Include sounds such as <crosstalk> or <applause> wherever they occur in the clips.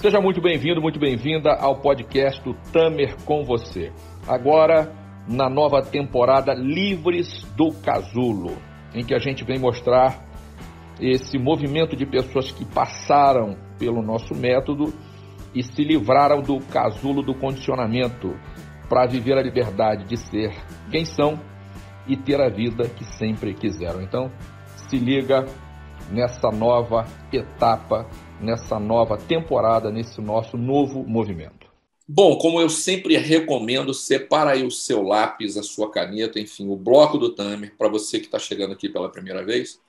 Seja muito bem-vindo, muito bem-vinda ao podcast do Tamer com você. Agora, na nova temporada Livres do Casulo, em que a gente vem mostrar esse movimento de pessoas que passaram pelo nosso método e se livraram do casulo do condicionamento para viver a liberdade de ser quem são e ter a vida que sempre quiseram. Então, se liga nessa nova etapa nessa nova temporada, nesse nosso novo movimento? Bom, como eu sempre recomendo, separa aí o seu lápis, a sua caneta, enfim, o bloco do Tamer, para você que está chegando aqui pela primeira vez.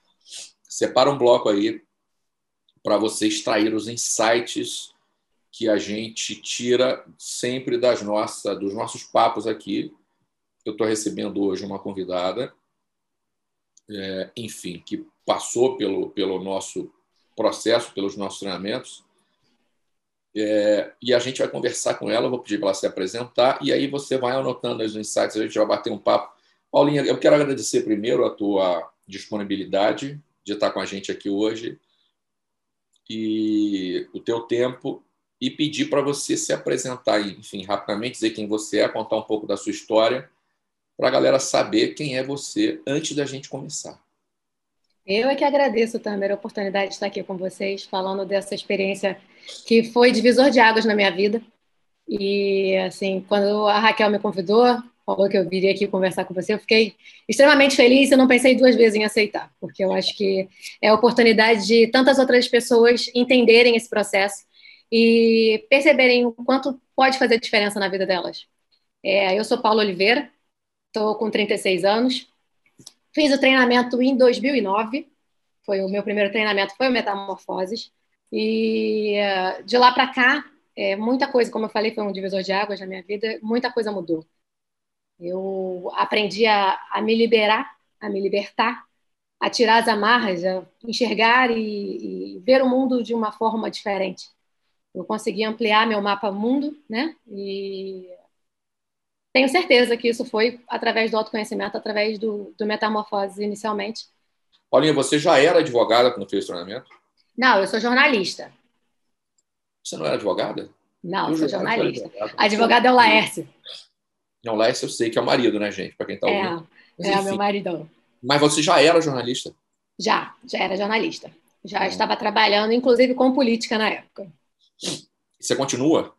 Separa um bloco aí para você extrair os insights que a gente tira sempre das nossas, dos nossos papos aqui. Eu estou recebendo hoje uma convidada, é, enfim, que passou pelo, pelo nosso processo, pelos nossos treinamentos. É, e a gente vai conversar com ela, vou pedir para ela se apresentar, e aí você vai anotando os insights, a gente vai bater um papo. Paulinha, eu quero agradecer primeiro a tua disponibilidade de estar com a gente aqui hoje e o teu tempo e pedir para você se apresentar, enfim, rapidamente, dizer quem você é, contar um pouco da sua história, para a galera saber quem é você antes da gente começar. Eu é que agradeço, Tamer, a oportunidade de estar aqui com vocês, falando dessa experiência que foi divisor de águas na minha vida. E, assim, quando a Raquel me convidou, falou que eu viria aqui conversar com você, eu fiquei extremamente feliz e não pensei duas vezes em aceitar, porque eu acho que é a oportunidade de tantas outras pessoas entenderem esse processo e perceberem o quanto pode fazer diferença na vida delas. É, eu sou Paula Oliveira, estou com 36 anos, Fiz o treinamento em 2009, foi o meu primeiro treinamento, foi o Metamorfoses. E eh, de lá para cá, é, muita coisa, como eu falei, foi um divisor de águas na minha vida, muita coisa mudou. Eu aprendi a, a me liberar, a me libertar, a tirar as amarras, a enxergar e, e, ver o mundo de uma forma diferente. Eu consegui ampliar meu mapa mundo, né? E tenho certeza que isso foi através do autoconhecimento, através do, do metamorfose inicialmente. Paulinha, você já era advogada quando fez o treinamento? Não, eu sou jornalista. Você não era advogada? Não, eu sou jornalista. Advogada, advogada é o Laércio. Não, o Laércio eu sei que é o marido, né, gente? Para quem está é, ouvindo. Mas, é, meu maridão. Mas você já era jornalista? Já, já era jornalista. Já hum. estava trabalhando, inclusive, com política na época. Você continua?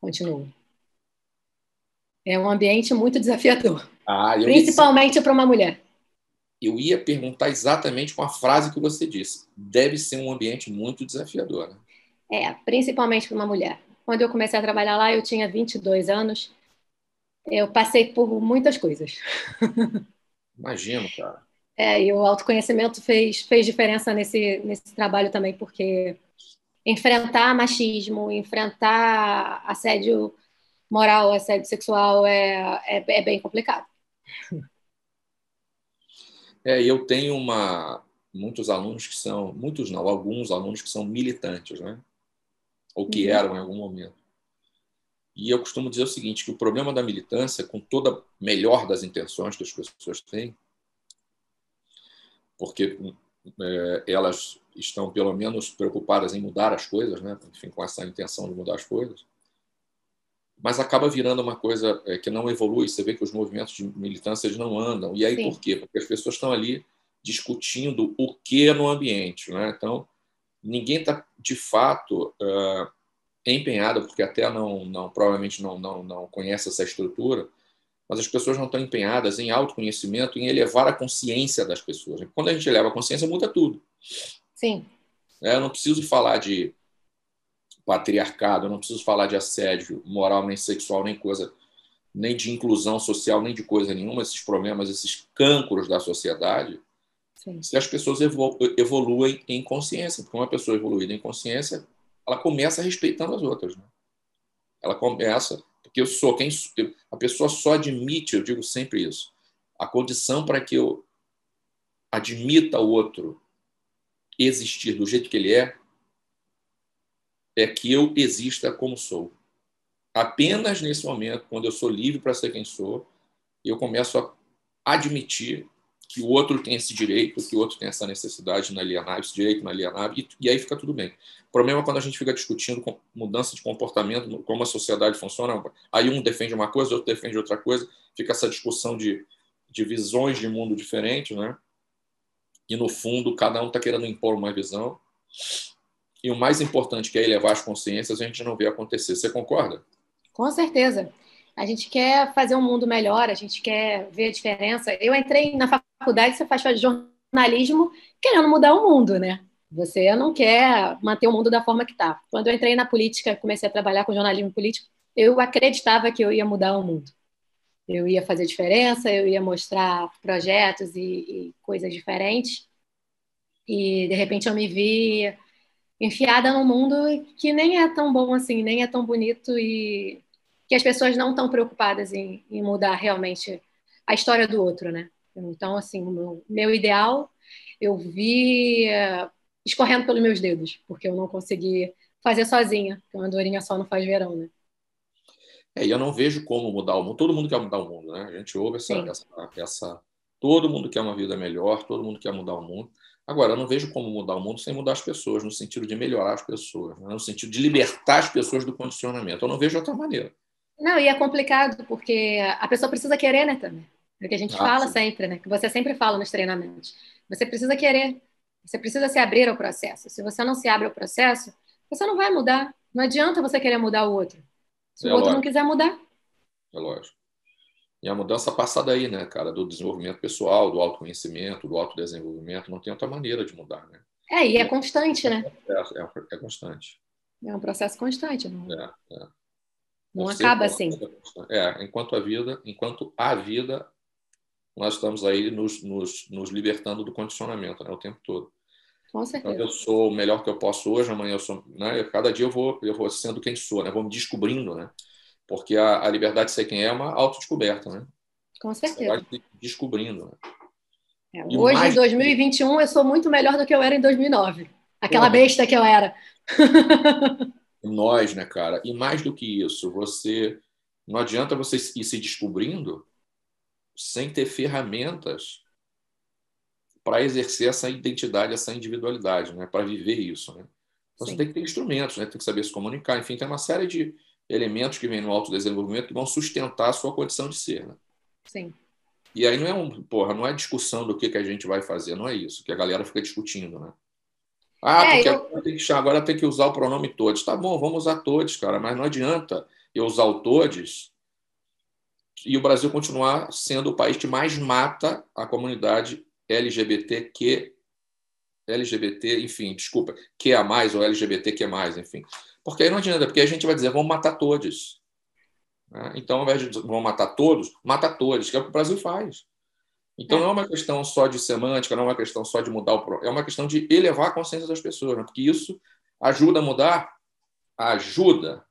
Continuo. É um ambiente muito desafiador. Ah, principalmente para uma mulher. Eu ia perguntar exatamente com a frase que você disse. Deve ser um ambiente muito desafiador. Né? É, principalmente para uma mulher. Quando eu comecei a trabalhar lá, eu tinha 22 anos. Eu passei por muitas coisas. <laughs> Imagino, cara. É, e o autoconhecimento fez, fez diferença nesse, nesse trabalho também, porque enfrentar machismo, enfrentar assédio moral, assédio sexual é, é, é bem complicado. É, eu tenho uma muitos alunos que são, muitos não, alguns alunos que são militantes, né? Ou que uhum. eram em algum momento. E eu costumo dizer o seguinte, que o problema da militância, com toda a melhor das intenções que as pessoas têm, porque é, elas estão pelo menos preocupadas em mudar as coisas, né? Enfim, com essa intenção de mudar as coisas, mas acaba virando uma coisa é, que não evolui. Você vê que os movimentos de militância eles não andam. E aí Sim. por quê? Porque as pessoas estão ali discutindo o que no ambiente. Né? Então, ninguém está, de fato, uh, empenhado, porque até não, não provavelmente não, não, não conhece essa estrutura, mas as pessoas não estão empenhadas em autoconhecimento, em elevar a consciência das pessoas. Quando a gente eleva a consciência, muda tudo. Sim. É, eu não preciso falar de patriarcado, eu não preciso falar de assédio moral, nem sexual, nem coisa, nem de inclusão social, nem de coisa nenhuma, esses problemas, esses cânceres da sociedade, Sim. se as pessoas evoluem em consciência. Porque uma pessoa evoluída em consciência, ela começa respeitando as outras. Né? Ela começa, porque eu sou quem. A pessoa só admite, eu digo sempre isso, a condição para que eu admita o outro existir do jeito que ele é é que eu exista como sou. Apenas nesse momento, quando eu sou livre para ser quem sou, eu começo a admitir que o outro tem esse direito, que o outro tem essa necessidade inalienável, esse direito inalienável, e, e aí fica tudo bem. O problema é quando a gente fica discutindo mudança de comportamento, como a sociedade funciona, aí um defende uma coisa, outro defende outra coisa, fica essa discussão de, de visões de mundo diferentes, né? E no fundo, cada um está querendo impor uma visão. E o mais importante, que é elevar as consciências, a gente não vê acontecer. Você concorda? Com certeza. A gente quer fazer um mundo melhor, a gente quer ver a diferença. Eu entrei na faculdade, você faz jornalismo querendo mudar o mundo, né? Você não quer manter o mundo da forma que está. Quando eu entrei na política, comecei a trabalhar com jornalismo político, eu acreditava que eu ia mudar o mundo. Eu ia fazer diferença, eu ia mostrar projetos e, e coisas diferentes. E, de repente, eu me vi enfiada num mundo que nem é tão bom assim, nem é tão bonito e que as pessoas não estão preocupadas em, em, mudar realmente a história do outro, né? Então, assim, o meu, meu ideal eu vi uh, escorrendo pelos meus dedos, porque eu não consegui fazer sozinha, porque uma andorinha só não faz verão, né? É, e eu não vejo como mudar o mundo. Todo mundo quer mudar o mundo, né? A gente ouve essa, essa, essa, Todo mundo quer uma vida melhor, todo mundo quer mudar o mundo. Agora, eu não vejo como mudar o mundo sem mudar as pessoas, no sentido de melhorar as pessoas, né? no sentido de libertar as pessoas do condicionamento. Eu não vejo outra maneira. Não, e é complicado, porque a pessoa precisa querer, né, também. É o que a gente ah, fala sim. sempre, né? Que você sempre fala nos treinamentos. Você precisa querer. Você precisa se abrir ao processo. Se você não se abre ao processo, você não vai mudar. Não adianta você querer mudar o outro. Se é o outro lógico. não quiser mudar. É lógico. E a mudança passa daí, né, cara? Do desenvolvimento pessoal, do autoconhecimento, do autodesenvolvimento. Não tem outra maneira de mudar, né? É, e é constante, né? É, é, é constante. É um processo constante. Não, é, é. não acaba assim. É, enquanto a vida, enquanto a vida, nós estamos aí nos, nos, nos libertando do condicionamento, né, o tempo todo. Com certeza. Então, eu sou o melhor que eu posso hoje, amanhã eu sou, né? Cada dia eu vou, eu vou sendo quem sou, né? Vou me descobrindo, né? Porque a, a liberdade de ser quem é é uma autodescoberta, né? Com certeza. Descobrindo. Né? É, hoje, mais... em 2021, eu sou muito melhor do que eu era em 2009. Aquela besta que eu era. Nós, né, cara? E mais do que isso, você não adianta você ir se descobrindo sem ter ferramentas para exercer essa identidade, essa individualidade, né? Para viver isso, né? Então, você tem que ter instrumentos, né? Tem que saber se comunicar, enfim, tem uma série de elementos que vêm no autodesenvolvimento que vão sustentar a sua condição de ser. Né? Sim. E aí não é um, porra, não é discussão do que, que a gente vai fazer, não é isso, que a galera fica discutindo, né? Ah, é, porque eu... agora, tem que, agora tem que usar o pronome todos. Tá bom, vamos usar todos, cara, mas não adianta eu usar o todos e o Brasil continuar sendo o país que mais mata a comunidade LGBTQ, LGBT, enfim, desculpa, que a mais ou LGBTQ mais, enfim. Porque aí não adianta, porque a gente vai dizer, vamos matar todos. Né? Então, ao invés de vamos matar todos, mata todos, que é o que o Brasil faz. Então, não é uma questão só de semântica, não é uma questão só de mudar o. É uma questão de elevar a consciência das pessoas, né? porque isso ajuda a mudar? Ajuda,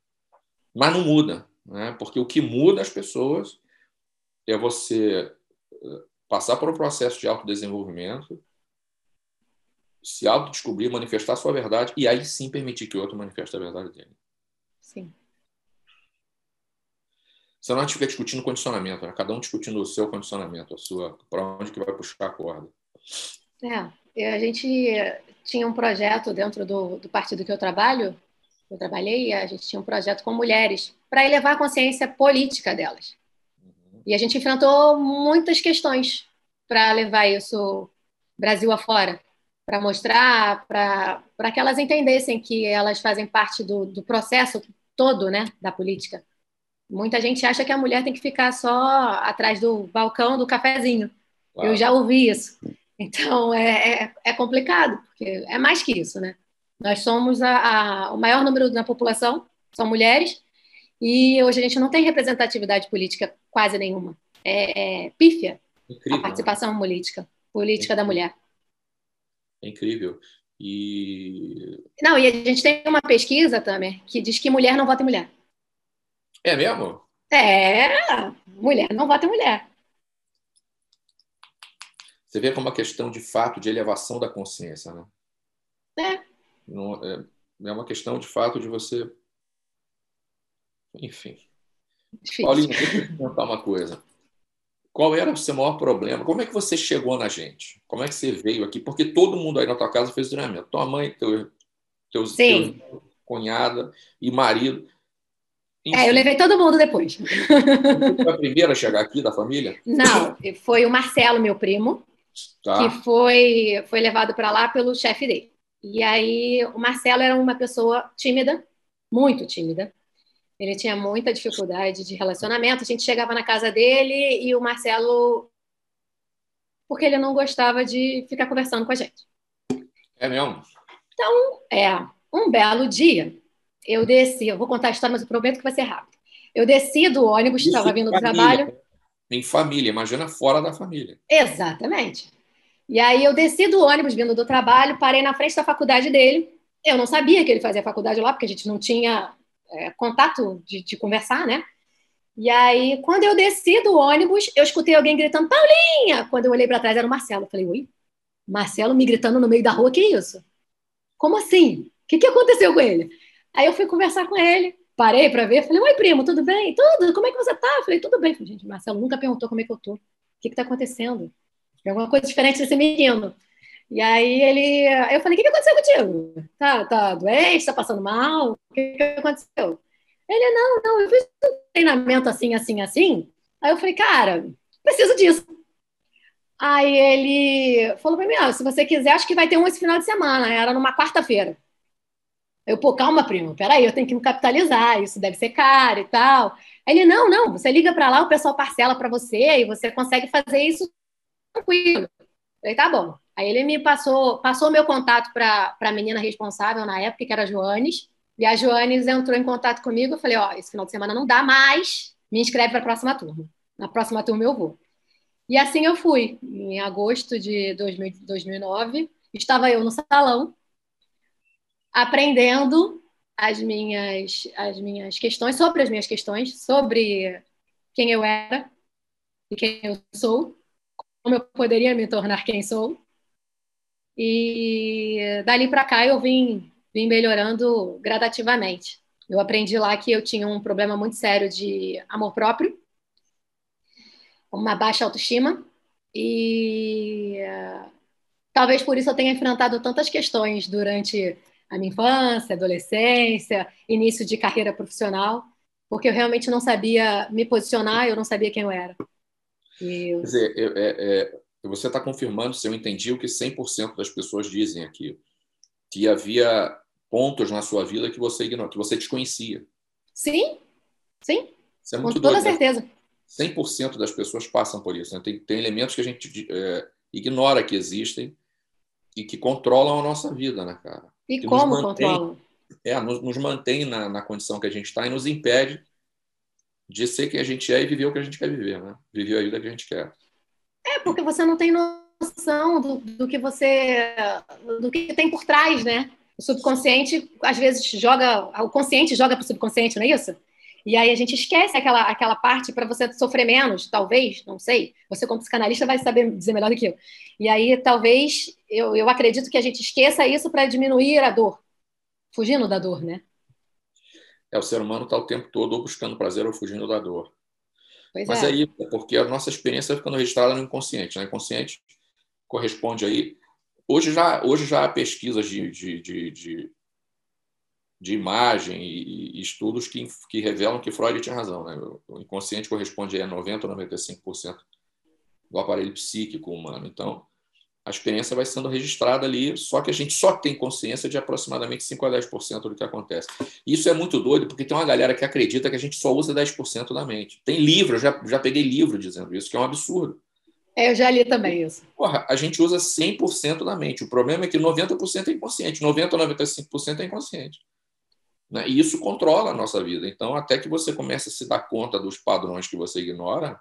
mas não muda. Né? Porque o que muda as pessoas é você eh, passar por um processo de autodesenvolvimento, se autodescobrir, manifestar sua verdade e aí sim permitir que o outro manifeste a verdade dele. Sim. Senão a gente fica discutindo condicionamento, né? cada um discutindo o seu condicionamento, a sua, para onde que vai puxar a corda. É, a gente tinha um projeto dentro do, do partido que eu trabalho, eu trabalhei, a gente tinha um projeto com mulheres para elevar a consciência política delas. Uhum. E a gente enfrentou muitas questões para levar isso Brasil afora para mostrar, para que elas entendessem que elas fazem parte do, do processo todo né, da política. Muita gente acha que a mulher tem que ficar só atrás do balcão do cafezinho. Claro. Eu já ouvi isso. Então é, é, é, complicado, porque é mais que isso, né? Nós somos a, a, o maior número da população, são mulheres, e hoje a gente não tem representatividade política quase nenhuma. É, é pífia Incrível, a né? participação né? política, política da mulher. É incrível. E. Não, e a gente tem uma pesquisa, Tamer, que diz que mulher não vota em mulher. É mesmo? É, mulher não vota em mulher. Você vê como uma questão de fato de elevação da consciência, né? É. Não, é, é uma questão de fato de você. Enfim. Difícil. Paulinho, deixa eu te contar uma coisa. Qual era o seu maior problema? Como é que você chegou na gente? Como é que você veio aqui? Porque todo mundo aí na tua casa fez treinamento. Tua mãe, teu, teus, Sim. teus cunhada e marido. Enfim. É, eu levei todo mundo depois. Você foi a primeira a chegar aqui da família? Não, foi o Marcelo, meu primo, tá. que foi, foi levado para lá pelo chefe dele. E aí, o Marcelo era uma pessoa tímida, muito tímida. Ele tinha muita dificuldade de relacionamento. A gente chegava na casa dele e o Marcelo. Porque ele não gostava de ficar conversando com a gente. É mesmo? Então, é. Um belo dia, eu desci. Eu vou contar a história, mas eu prometo que vai ser rápido. Eu desci do ônibus, estava vindo do trabalho. Em família, imagina fora da família. Exatamente. E aí eu desci do ônibus vindo do trabalho, parei na frente da faculdade dele. Eu não sabia que ele fazia faculdade lá, porque a gente não tinha é, contato de, de, conversar, né? E aí, quando eu desci do ônibus, eu escutei alguém gritando, Paulinha! Quando eu olhei para trás, era o Marcelo. Eu falei, oi? Marcelo me gritando no meio da rua, que isso? Como assim? O que, que aconteceu com ele? Aí eu fui conversar com ele, parei para ver, falei, oi, primo, tudo bem? Tudo, como é que você tá? Eu falei, tudo bem. falei, gente, Marcelo nunca perguntou como é que eu tô. O que que tá acontecendo? Tem alguma coisa diferente desse menino. E aí ele, eu falei, o que, que aconteceu contigo? Tá, tá doente? Tá passando mal? O que, que aconteceu? Ele, não, não, eu fiz um treinamento assim, assim, assim. Aí eu falei, cara, preciso disso. Aí ele falou para mim, ah, se você quiser, acho que vai ter um esse final de semana. Era numa quarta-feira. Eu, pô, calma, primo, peraí, eu tenho que me capitalizar, isso deve ser caro e tal. Ele, não, não, você liga para lá, o pessoal parcela para você e você consegue fazer isso tranquilo. Eu falei, tá bom. Aí ele me passou, passou meu contato para a menina responsável na época, que era a Joanes, e a Joanes entrou em contato comigo. Eu falei, ó, esse final de semana não dá mais, me inscreve para a próxima turma. Na próxima turma eu vou. E assim eu fui. Em agosto de 2000, 2009, estava eu no salão, aprendendo as minhas, as minhas questões, sobre as minhas questões, sobre quem eu era e quem eu sou, como eu poderia me tornar quem sou. E dali para cá eu vim, vim melhorando gradativamente. Eu aprendi lá que eu tinha um problema muito sério de amor próprio, uma baixa autoestima, e talvez por isso eu tenha enfrentado tantas questões durante a minha infância, adolescência, início de carreira profissional, porque eu realmente não sabia me posicionar, eu não sabia quem eu era. E... Quer dizer, eu, é, é, você está confirmando, se eu entendi, o que 100% das pessoas dizem aqui, que havia pontos na sua vida que você ignorou, que você desconhecia. Sim, sim, é com toda doido, né? certeza. Né? 100% das pessoas passam por isso. Né? Tem, tem elementos que a gente é, ignora que existem e que controlam a nossa vida, né, cara? E que como mantém, controlam? É, nos, nos mantém na, na condição que a gente está e nos impede de ser quem a gente é e viver o que a gente quer viver, né? Viver a vida que a gente quer. É, porque você não tem noção do, do que você. do que tem por trás, né? O subconsciente, às vezes, joga. O consciente joga para o subconsciente, não é isso? E aí a gente esquece aquela, aquela parte para você sofrer menos, talvez, não sei. Você, como psicanalista, vai saber dizer melhor do que eu. E aí, talvez, eu, eu acredito que a gente esqueça isso para diminuir a dor, fugindo da dor, né? É, o ser humano está o tempo todo ou buscando prazer ou fugindo da dor. Pois Mas é. aí, é porque a nossa experiência ficando registrada no inconsciente. Né? Inconsciente corresponde aí. Hoje já, hoje já há pesquisas de, de, de, de, de imagem e, e, estudos que, que revelam que Freud tinha razão. Né? O inconsciente corresponde a 90% ou 95% do aparelho psíquico humano. Então, a experiência vai sendo registrada ali, só que a gente só tem consciência de aproximadamente 5 a 10% do que acontece. Isso é muito doido, porque tem uma galera que acredita que a gente só usa 10% da mente. Tem livro, eu já, já peguei livro dizendo isso, que é um absurdo. É, eu já li também isso. Porra, a gente usa 100% da mente. O problema é que 90% é inconsciente, 90% a 95% é inconsciente. Né? E isso controla a nossa vida. Então, até que você comece a se dar conta dos padrões que você ignora,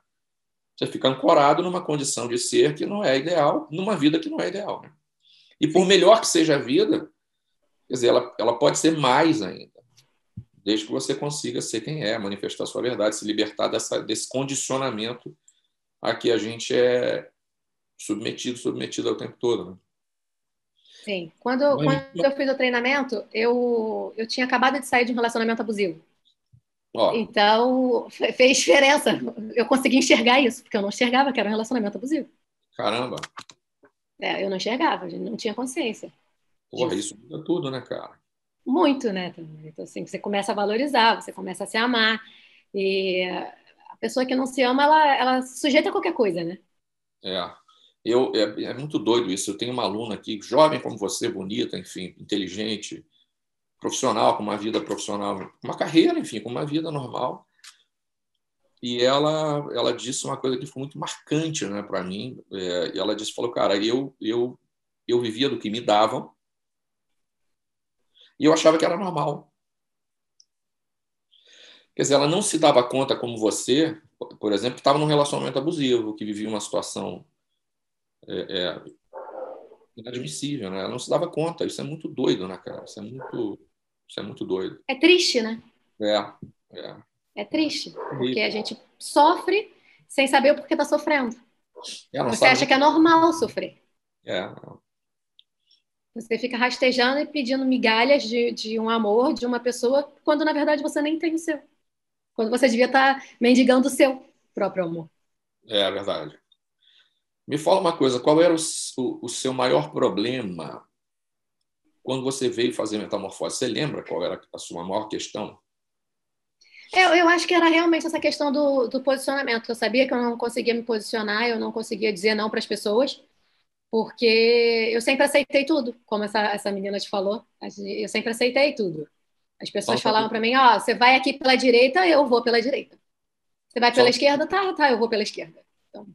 você fica ancorado numa condição de ser que não é ideal, numa vida que não é ideal. Né? E por melhor que seja a vida, quer dizer, ela, ela pode ser mais ainda, desde que você consiga ser quem é, manifestar sua verdade, se libertar dessa, desse condicionamento a que a gente é submetido, submetido ao tempo todo. Né? Sim. Quando, quando eu fiz o treinamento, eu, eu tinha acabado de sair de um relacionamento abusivo. Oh. Então, fez diferença. Eu consegui enxergar isso, porque eu não enxergava que era um relacionamento abusivo. Caramba! É, eu não enxergava, não tinha consciência. Porra, isso muda tudo, né, cara? Muito, né? Então, assim, você começa a valorizar, você começa a se amar. E a pessoa que não se ama, ela, ela se sujeita a qualquer coisa, né? É. Eu, é, é muito doido isso. Eu tenho uma aluna aqui, jovem como você, bonita, enfim, inteligente, profissional, com uma vida profissional, uma carreira, enfim, com uma vida normal. E ela, ela disse uma coisa que foi muito marcante, né, para mim. É, ela disse, falou, cara, eu, eu, eu vivia do que me davam e eu achava que era normal. Quer dizer, ela não se dava conta como você, por exemplo, que estava num relacionamento abusivo, que vivia uma situação é, é, inadmissível, né? Ela não se dava conta. Isso é muito doido, né, cara? Isso é muito isso é muito doido. É triste, né? É, é. É triste, porque a gente sofre sem saber o porquê está sofrendo. É, Você acha que é normal sofrer. É. Você fica rastejando e pedindo migalhas de, de um amor de uma pessoa, quando na verdade você nem tem o seu. Quando você devia estar tá mendigando o seu próprio amor. É, é verdade. Me fala uma coisa, qual era o, o, o seu maior problema quando você veio fazer metamorfose, você lembra qual era a sua maior questão? Eu, eu acho que era realmente essa questão do, do posicionamento. Eu sabia que eu não conseguia me posicionar, eu não conseguia dizer não para as pessoas, porque eu sempre aceitei tudo, como essa, essa menina te falou. Eu sempre aceitei tudo. As pessoas Só falavam para mim: ó, oh, você vai aqui pela direita, eu vou pela direita. Você vai pela Só... esquerda, tá, tá, eu vou pela esquerda. Então...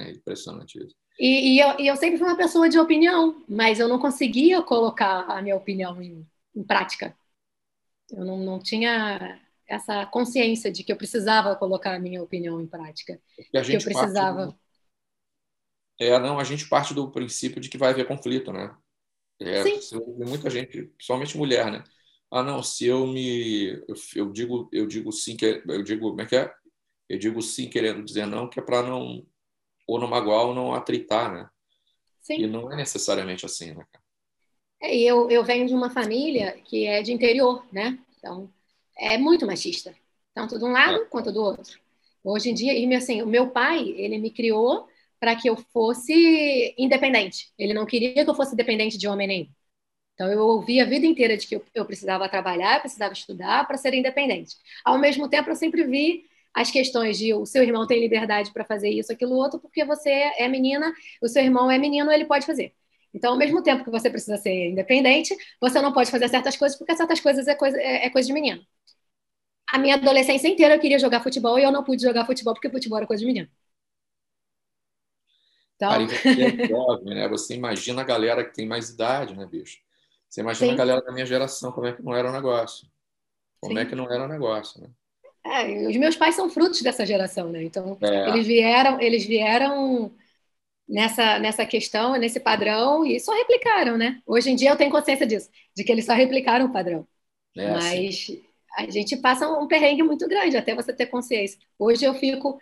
É impressionante isso. E, e, eu, e, eu, sempre fui uma pessoa de opinião, mas eu não conseguia colocar a minha opinião em, em prática. Eu não, não, tinha essa consciência de que eu precisava colocar a minha opinião em prática. Porque a gente que eu precisava. Do... É, não, a gente parte do princípio de que vai haver conflito, né? É, Sim. Muita gente, principalmente mulher, né? Ah, não, se eu me. Eu, eu digo, eu digo sim, que eu digo. Como é que é? Eu digo sim querendo dizer não, que é para não ou não magoar ou não atritar, né? Sim. E não é necessariamente assim, né, cara? É, eu, eu venho de uma família que é de interior, né? Então, é muito machista, tanto de um lado é. quanto do outro. Hoje em dia, e assim, o meu pai, ele me criou para que eu fosse independente. Ele não queria que eu fosse dependente de homem nenhum. Então, eu ouvi a vida inteira de que eu, eu precisava trabalhar, eu precisava estudar para ser independente. Ao mesmo tempo, eu sempre vi as questões de o seu irmão tem liberdade para fazer isso, aquilo, outro, porque você é menina, o seu irmão é menino, ele pode fazer. Então, ao mesmo tempo que você precisa ser independente, você não pode fazer certas coisas, porque certas coisas é coisa, é, é coisa de menino. A minha adolescência inteira eu queria jogar futebol e eu não pude jogar futebol porque futebol era coisa de menino. Então... Aí você é jovem, né? Você imagina a galera que tem mais idade, né, bicho? Você imagina Sim. a galera da minha geração, como é que não era o negócio. Como Sim. é que não era o negócio, né? É, os meus pais são frutos dessa geração, né? Então, é. eles vieram, eles vieram nessa, nessa questão, nesse padrão e só replicaram, né? Hoje em dia eu tenho consciência disso, de que eles só replicaram o padrão. É, Mas sim. a gente passa um perrengue muito grande até você ter consciência. Hoje eu fico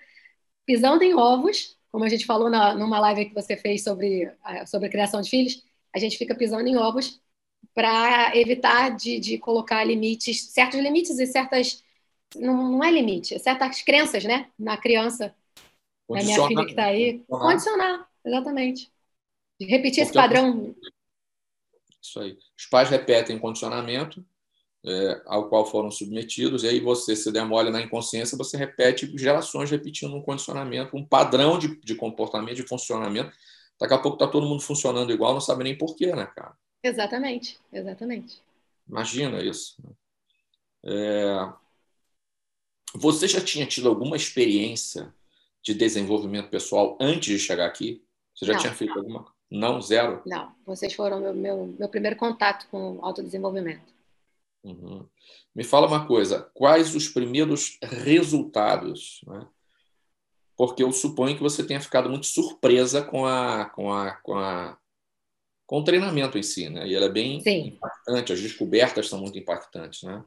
pisando em ovos, como a gente falou na, numa live que você fez sobre, sobre a criação de filhos, a gente fica pisando em ovos para evitar de, de colocar limites, certos limites e certas não, não é limite, é certas crenças, né? Na criança, na minha filha que está aí. Condicionar. condicionar, exatamente. Repetir esse padrão. Isso aí. Os pais repetem condicionamento é, ao qual foram submetidos, e aí você se demora na inconsciência, você repete gerações repetindo um condicionamento, um padrão de, de comportamento, de funcionamento. Daqui a pouco está todo mundo funcionando igual, não sabe nem porquê, né, cara? Exatamente, exatamente. Imagina isso. É, você já tinha tido alguma experiência de desenvolvimento pessoal antes de chegar aqui? Você já não, tinha feito não. alguma? Não, zero? Não, vocês foram meu, meu, meu primeiro contato com autodesenvolvimento. Uhum. Me fala uma coisa, quais os primeiros resultados? Né? Porque eu suponho que você tenha ficado muito surpresa com a, com a, com a com o treinamento em si, né? E ele é bem Sim. impactante, as descobertas são muito impactantes, né?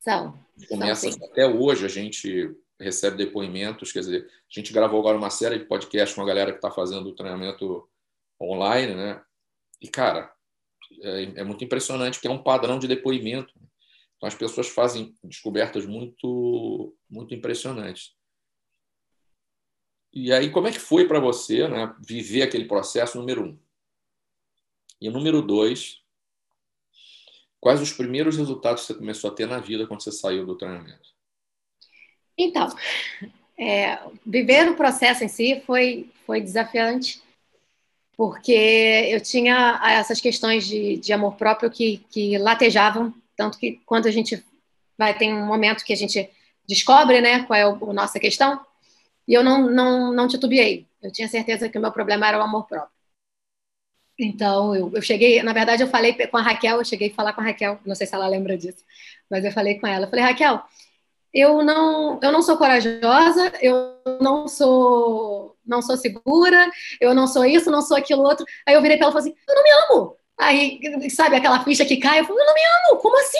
São. Começa são, até hoje a gente recebe depoimentos, quer dizer, a gente gravou agora uma série de podcasts com a galera que está fazendo o treinamento online, né? E cara, é, é, muito impressionante que é um padrão de depoimento. Então as pessoas fazem descobertas muito, muito impressionantes. E aí, como é que foi para você né, viver aquele processo, número um? E número dois, quais os primeiros resultados que você começou a ter na vida quando você saiu do treinamento? Então, é, viver o processo em si foi, foi desafiante, porque eu tinha essas questões de, de amor próprio que, que latejavam, tanto que quando a gente vai ter um momento que a gente descobre né, qual é a nossa questão, e eu não, não, não titubeei. Eu tinha certeza que o meu problema era o amor próprio. Então, eu, eu cheguei, na verdade, eu falei com a Raquel, eu cheguei a falar com a Raquel, não sei se ela lembra disso, mas eu falei com ela. Eu falei, Raquel, eu não, eu não sou corajosa, eu não sou, não sou segura, eu não sou isso, não sou aquilo outro. Aí eu virei para ela e falei assim, eu não me amo. Aí, sabe, aquela ficha que cai, eu falei, eu não me amo, como assim?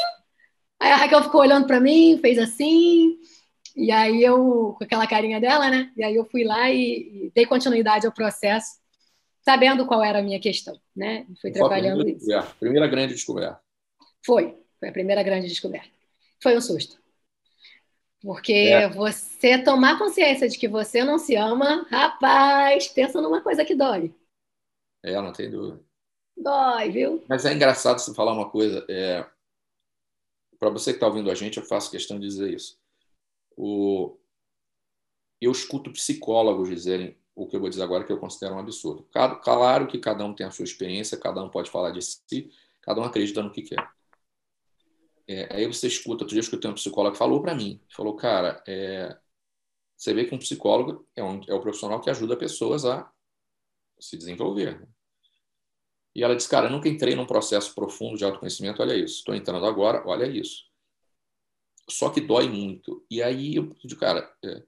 Aí a Raquel ficou olhando para mim, fez assim, e aí eu, com aquela carinha dela, né? E aí eu fui lá e, e dei continuidade ao processo, sabendo qual era a minha questão, né? Fui trabalhando isso. Primeira grande descoberta. Foi, foi a primeira grande descoberta. Foi um susto. Porque é. você tomar consciência de que você não se ama, rapaz, pensa numa coisa que dói. É, não tem dúvida. Dói, viu? Mas é engraçado você falar uma coisa. É... Para você que está ouvindo a gente, eu faço questão de dizer isso o, eu escuto psicólogos dizerem o que eu vou dizer agora que eu considero um absurdo. Claro que cada um tem a sua experiência, cada um pode falar de si, cada um acredita no que quer. É, aí você escuta, outro dia eu escutei um psicólogo que falou para mim, falou, cara, é, você vê que um psicólogo é, um, é o profissional que ajuda pessoas a se desenvolver. E ela disse, cara, eu nunca entrei num processo profundo de autoconhecimento, olha isso. Estou entrando agora, olha isso só que dói muito. E aí eu digo, cara, é,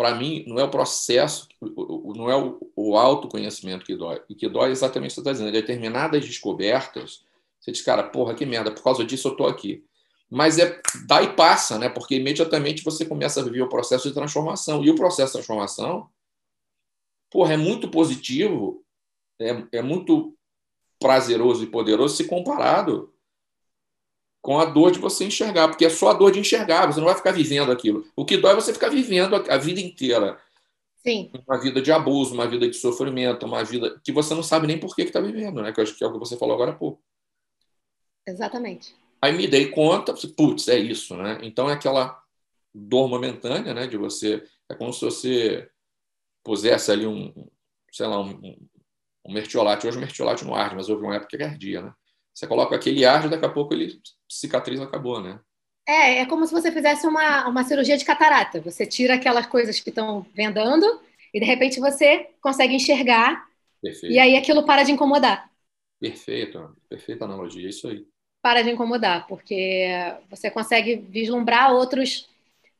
para mim não é o processo, não é o, autoconhecimento que dói. O que dói é exatamente o que você está dizendo. Determinadas descobertas, você diz, cara, porra, que merda, por causa disso eu tô aqui. Mas é dá e passa, né? Porque imediatamente você começa a viver o processo de transformação. E o processo de transformação, porra, é muito positivo, é, é muito prazeroso e poderoso se comparado com a dor de você enxergar, porque é só a dor de enxergar, você não vai ficar vivendo aquilo. O que dói é você ficar vivendo a vida inteira. Sim. Uma vida de abuso, uma vida de sofrimento, uma vida que você não sabe nem por que está vivendo, né? Que eu acho que é o que você falou agora há pouco. Exatamente. Aí me dei conta, putz, é isso, né? Então é aquela dor momentânea, né? De você. É como se você pusesse ali um, sei lá, um, um mertiolate. Hoje o mertiolate não arde, mas houve uma época que ardia, né? Você coloca aquele ar, daqui a pouco ele cicatriza, acabou, né? É, é como se você fizesse uma, uma cirurgia de catarata. Você tira aquelas coisas que estão vendando e de repente você consegue enxergar Perfeito. e aí aquilo para de incomodar. Perfeito, perfeita analogia, é isso aí. Para de incomodar, porque você consegue vislumbrar outros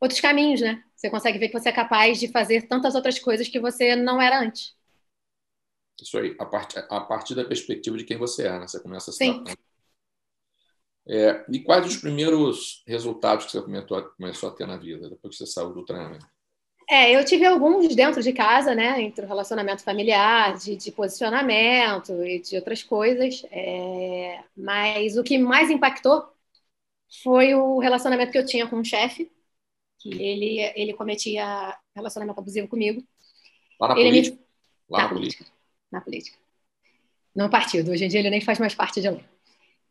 outros caminhos, né? Você consegue ver que você é capaz de fazer tantas outras coisas que você não era antes. Isso aí, a, part, a partir da perspectiva de quem você é, né? Você começa a se é, e quais os primeiros resultados que você começou, começou a ter na vida, depois que você saiu do treinamento? É, eu tive alguns dentro de casa, né? Entre o relacionamento familiar, de, de posicionamento e de outras coisas. É, mas o que mais impactou foi o relacionamento que eu tinha com o chefe, que ele, ele cometia relacionamento abusivo comigo. Lá na ele política? Me... Lá na, na política. política na política. No partido. Hoje em dia ele nem faz mais parte de lá.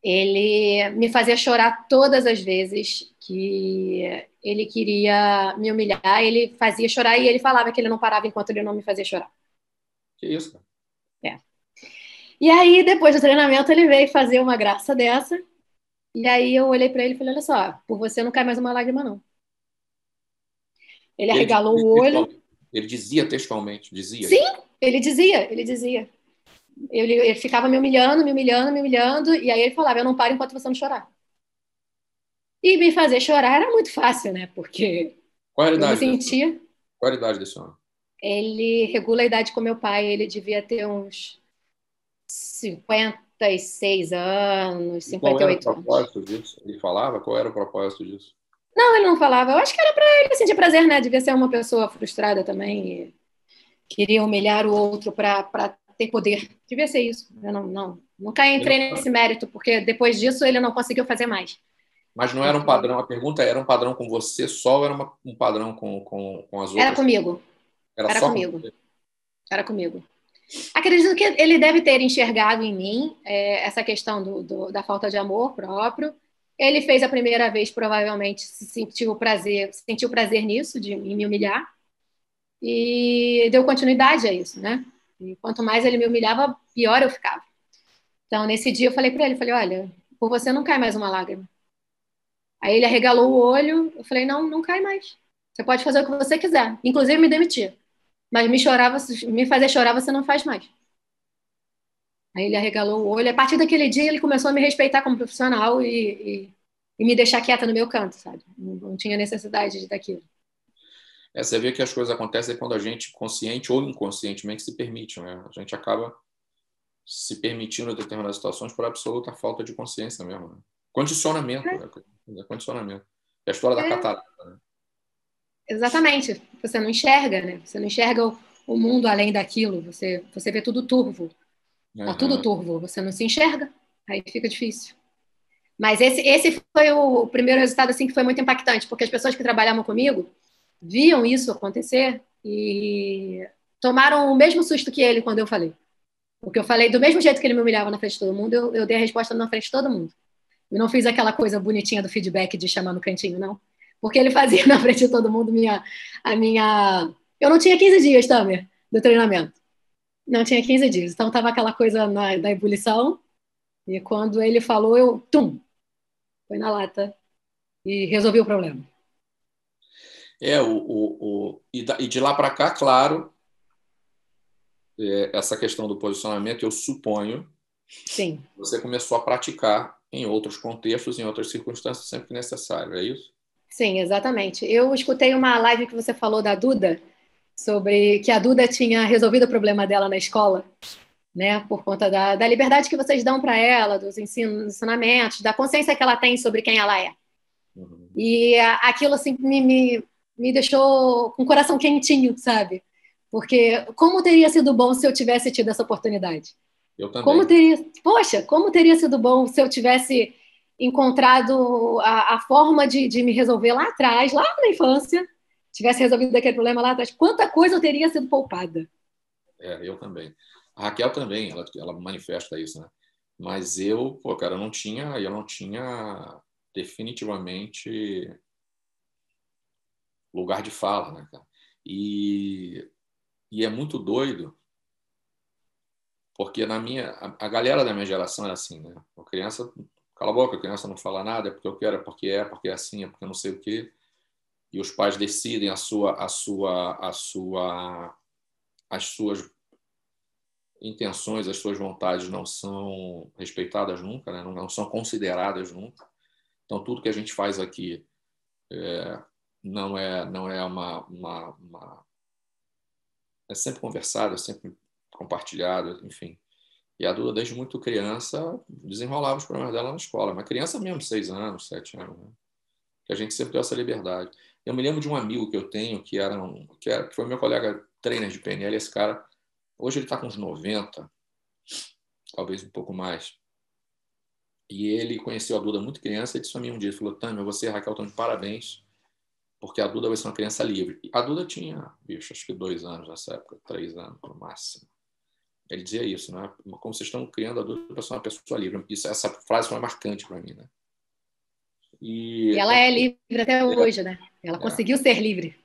Ele me fazia chorar todas as vezes que ele queria me humilhar. Ele fazia chorar e ele falava que ele não parava enquanto ele não me fazia chorar. Que isso? É. E aí, depois do treinamento, ele veio fazer uma graça dessa. E aí eu olhei para ele e falei: Olha só, por você não cai mais uma lágrima, não. Ele, ele arregalou o olho. Ele dizia textualmente, dizia. Sim, ele dizia, ele dizia. Ele, ele ficava me humilhando, me humilhando, me humilhando, e aí ele falava: Eu não paro enquanto você não chorar. E me fazer chorar era muito fácil, né? Porque Qual a idade eu sentia. Qual a idade desse homem? Ele regula a idade com meu pai, ele devia ter uns 56 anos, 58 qual era o propósito anos. disso? Ele falava? Qual era o propósito disso? Não, ele não falava. Eu acho que era para ele sentir prazer, né? Devia ser uma pessoa frustrada também queria humilhar o outro para ter poder. Devia ser isso. Eu não, não, nunca entrei nesse mérito, porque depois disso ele não conseguiu fazer mais. Mas não era um padrão, a pergunta era um padrão com você só ou era uma, um padrão com, com, com as outras? Era comigo. Era, era comigo. Com era comigo. Acredito que ele deve ter enxergado em mim é, essa questão do, do, da falta de amor próprio. Ele fez a primeira vez, provavelmente, se sentiu prazer, sentiu prazer nisso, de me humilhar, e deu continuidade a isso, né? E quanto mais ele me humilhava, pior eu ficava. Então, nesse dia, eu falei para ele, falei, olha, por você não cai mais uma lágrima. Aí ele arregalou o olho, eu falei, não, não cai mais. Você pode fazer o que você quiser, inclusive me demitir. Mas me chorar, me fazer chorar você não faz mais. Aí ele arregalou o olho. A partir daquele dia ele começou a me respeitar como profissional e, e, e me deixar quieta no meu canto, sabe? Não, não tinha necessidade daquilo. É, você vê que as coisas acontecem quando a gente, consciente ou inconscientemente, se permite. Né? A gente acaba se permitindo determinadas situações por absoluta falta de consciência mesmo. Né? Condicionamento. É. Né? Condicionamento. É a história da é. catarata. Né? Exatamente. Você não enxerga, né? Você não enxerga o, o mundo além daquilo. Você, você vê tudo turvo. Uhum. Tá tudo turvo. Você não se enxerga. Aí fica difícil. Mas esse, esse foi o primeiro resultado assim que foi muito impactante, porque as pessoas que trabalhavam comigo viam isso acontecer e tomaram o mesmo susto que ele quando eu falei. Porque eu falei do mesmo jeito que ele me humilhava na frente de todo mundo, eu, eu dei a resposta na frente de todo mundo. Eu não fiz aquela coisa bonitinha do feedback de chamar no cantinho, não porque ele fazia <laughs> na frente de todo mundo minha, a minha. Eu não tinha 15 dias, Tamer, do treinamento. Não tinha 15 dias. Então estava aquela coisa na, da ebulição. E quando ele falou, eu, tum, foi na lata e resolvi o problema. É, o, o, o e, da, e de lá para cá, claro, é, essa questão do posicionamento, eu suponho, Sim. você começou a praticar em outros contextos, em outras circunstâncias, sempre que necessário, é isso? Sim, exatamente. Eu escutei uma live que você falou da Duda, sobre que a Duda tinha resolvido o problema dela na escola, né, por conta da, da liberdade que vocês dão para ela, dos ensinamentos, da consciência que ela tem sobre quem ela é. Uhum. E aquilo assim me, me, me deixou com o coração quentinho, sabe? Porque como teria sido bom se eu tivesse tido essa oportunidade? Eu também. Como teria, poxa, como teria sido bom se eu tivesse encontrado a, a forma de, de, me resolver lá atrás, lá na infância, tivesse resolvido aquele problema lá atrás, quanta coisa eu teria sido poupada. É, eu também. A Raquel também, ela, ela manifesta isso, né? Mas eu, pô, cara, eu não tinha, eu não tinha definitivamente lugar de fala, né, cara? E, e é muito doido, porque na minha, a, a galera da minha geração era assim, né? A criança cala a boca, a criança não fala nada, é porque eu quero, é porque é, porque é assim, é porque não sei o quê. E os pais decidem a sua, a sua, a sua, as suas intenções, as suas vontades não são respeitadas nunca, né? não, não são consideradas nunca. Então tudo que a gente faz aqui é, não é não é uma, uma, uma é sempre conversado, é sempre compartilhado, enfim. E a Duda, desde muito criança, desenrolava os problemas dela na escola. Uma criança mesmo, seis anos, sete anos. Né? Que a gente sempre deu essa liberdade. Eu me lembro de um amigo que eu tenho, que, era um, que, era, que foi meu colega trainer de PNL. Esse cara, hoje ele está com uns 90, talvez um pouco mais. E ele conheceu a Duda muito criança e disse a mim um dia, falou, Tânia, você e a Raquel estão de parabéns, porque a Duda vai ser uma criança livre. A Duda tinha, bicho, acho que dois anos nessa época, três anos no máximo. Ele dizia isso, né? Como vocês estão criando adulto para ser uma pessoa livre. Isso, essa frase foi marcante para mim, né? E, e, ela é livre até hoje, né? Ela é. conseguiu ser livre.